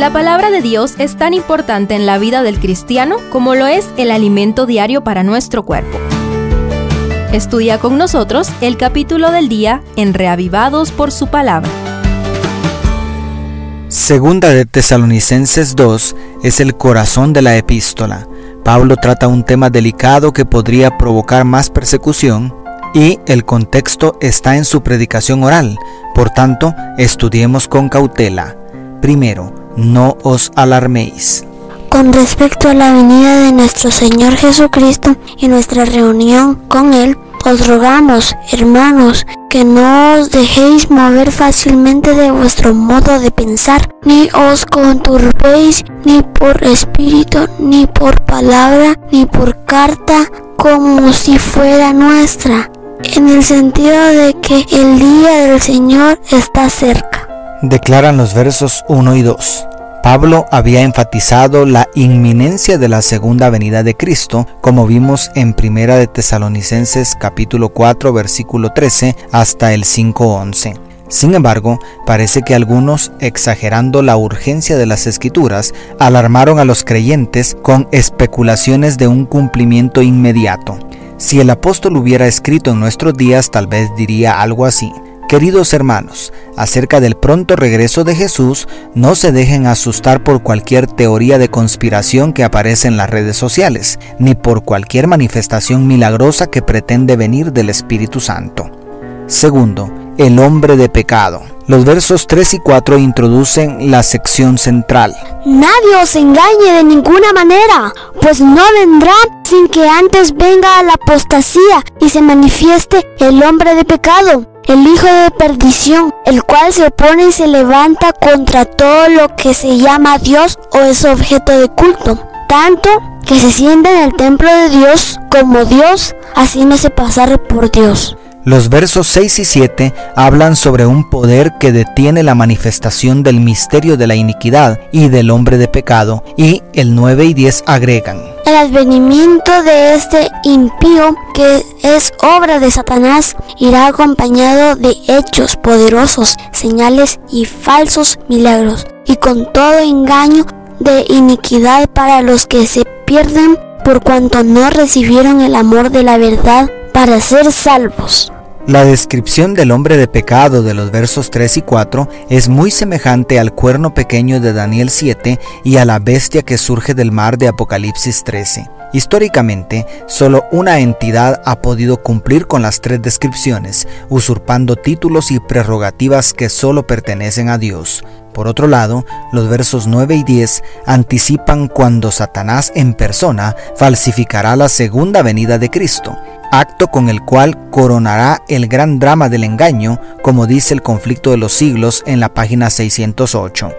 La palabra de Dios es tan importante en la vida del cristiano como lo es el alimento diario para nuestro cuerpo. Estudia con nosotros el capítulo del día en Reavivados por su palabra. Segunda de Tesalonicenses 2 es el corazón de la epístola. Pablo trata un tema delicado que podría provocar más persecución y el contexto está en su predicación oral. Por tanto, estudiemos con cautela. Primero, no os alarméis. Con respecto a la venida de nuestro Señor Jesucristo y nuestra reunión con Él, os rogamos, hermanos, que no os dejéis mover fácilmente de vuestro modo de pensar, ni os conturbéis ni por espíritu, ni por palabra, ni por carta, como si fuera nuestra, en el sentido de que el día del Señor está cerca. Declaran los versos 1 y 2. Pablo había enfatizado la inminencia de la segunda venida de Cristo, como vimos en Primera de Tesalonicenses capítulo 4 versículo 13 hasta el 5:11. Sin embargo, parece que algunos, exagerando la urgencia de las escrituras, alarmaron a los creyentes con especulaciones de un cumplimiento inmediato. Si el apóstol hubiera escrito en nuestros días, tal vez diría algo así. Queridos hermanos, acerca del pronto regreso de Jesús, no se dejen asustar por cualquier teoría de conspiración que aparece en las redes sociales, ni por cualquier manifestación milagrosa que pretende venir del Espíritu Santo. Segundo, el hombre de pecado. Los versos 3 y 4 introducen la sección central. Nadie os engañe de ninguna manera, pues no vendrá sin que antes venga la apostasía y se manifieste el hombre de pecado el hijo de perdición, el cual se opone y se levanta contra todo lo que se llama Dios o es objeto de culto, tanto que se sienta en el templo de Dios como Dios, haciéndose pasar por Dios. Los versos 6 y 7 hablan sobre un poder que detiene la manifestación del misterio de la iniquidad y del hombre de pecado, y el 9 y 10 agregan. El advenimiento de este impío, que es obra de Satanás, irá acompañado de hechos poderosos, señales y falsos milagros, y con todo engaño de iniquidad para los que se pierden por cuanto no recibieron el amor de la verdad para ser salvos. La descripción del hombre de pecado de los versos 3 y 4 es muy semejante al cuerno pequeño de Daniel 7 y a la bestia que surge del mar de Apocalipsis 13. Históricamente, solo una entidad ha podido cumplir con las tres descripciones, usurpando títulos y prerrogativas que solo pertenecen a Dios. Por otro lado, los versos 9 y 10 anticipan cuando Satanás en persona falsificará la segunda venida de Cristo, acto con el cual coronará el gran drama del engaño, como dice el conflicto de los siglos en la página 608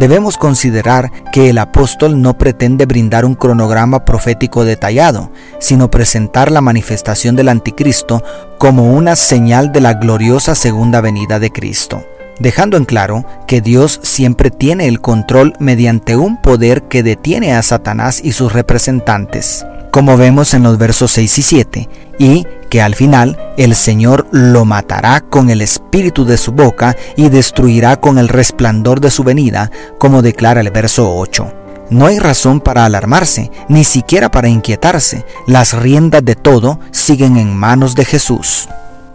debemos considerar que el apóstol no pretende brindar un cronograma profético detallado, sino presentar la manifestación del anticristo como una señal de la gloriosa segunda venida de Cristo, dejando en claro que Dios siempre tiene el control mediante un poder que detiene a Satanás y sus representantes como vemos en los versos 6 y 7, y que al final el Señor lo matará con el espíritu de su boca y destruirá con el resplandor de su venida, como declara el verso 8. No hay razón para alarmarse, ni siquiera para inquietarse. Las riendas de todo siguen en manos de Jesús.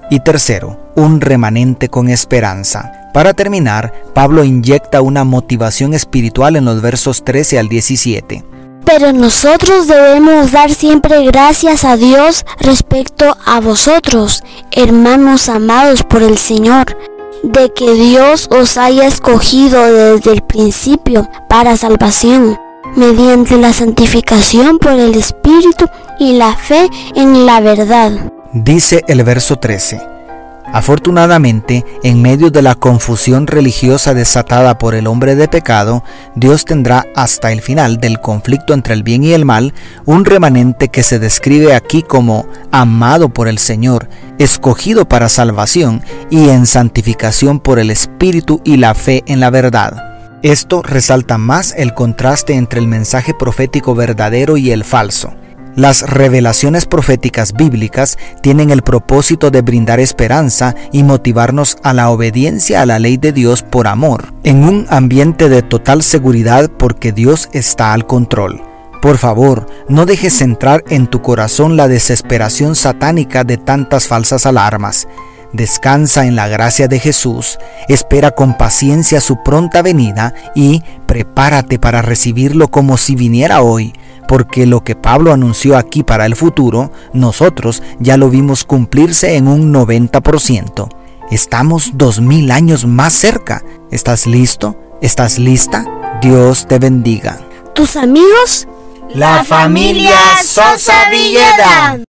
Y tercero, un remanente con esperanza. Para terminar, Pablo inyecta una motivación espiritual en los versos 13 al 17. Pero nosotros debemos dar siempre gracias a Dios respecto a vosotros, hermanos amados por el Señor, de que Dios os haya escogido desde el principio para salvación, mediante la santificación por el Espíritu y la fe en la verdad. Dice el verso 13 Afortunadamente, en medio de la confusión religiosa desatada por el hombre de pecado, Dios tendrá hasta el final del conflicto entre el bien y el mal un remanente que se describe aquí como amado por el Señor, escogido para salvación y en santificación por el Espíritu y la fe en la verdad. Esto resalta más el contraste entre el mensaje profético verdadero y el falso. Las revelaciones proféticas bíblicas tienen el propósito de brindar esperanza y motivarnos a la obediencia a la ley de Dios por amor, en un ambiente de total seguridad porque Dios está al control. Por favor, no dejes entrar en tu corazón la desesperación satánica de tantas falsas alarmas. Descansa en la gracia de Jesús, espera con paciencia su pronta venida y prepárate para recibirlo como si viniera hoy, porque lo que Pablo anunció aquí para el futuro, nosotros ya lo vimos cumplirse en un 90%. Estamos dos mil años más cerca. ¿Estás listo? ¿Estás lista? Dios te bendiga. ¿Tus amigos? La familia Sosa Villeda.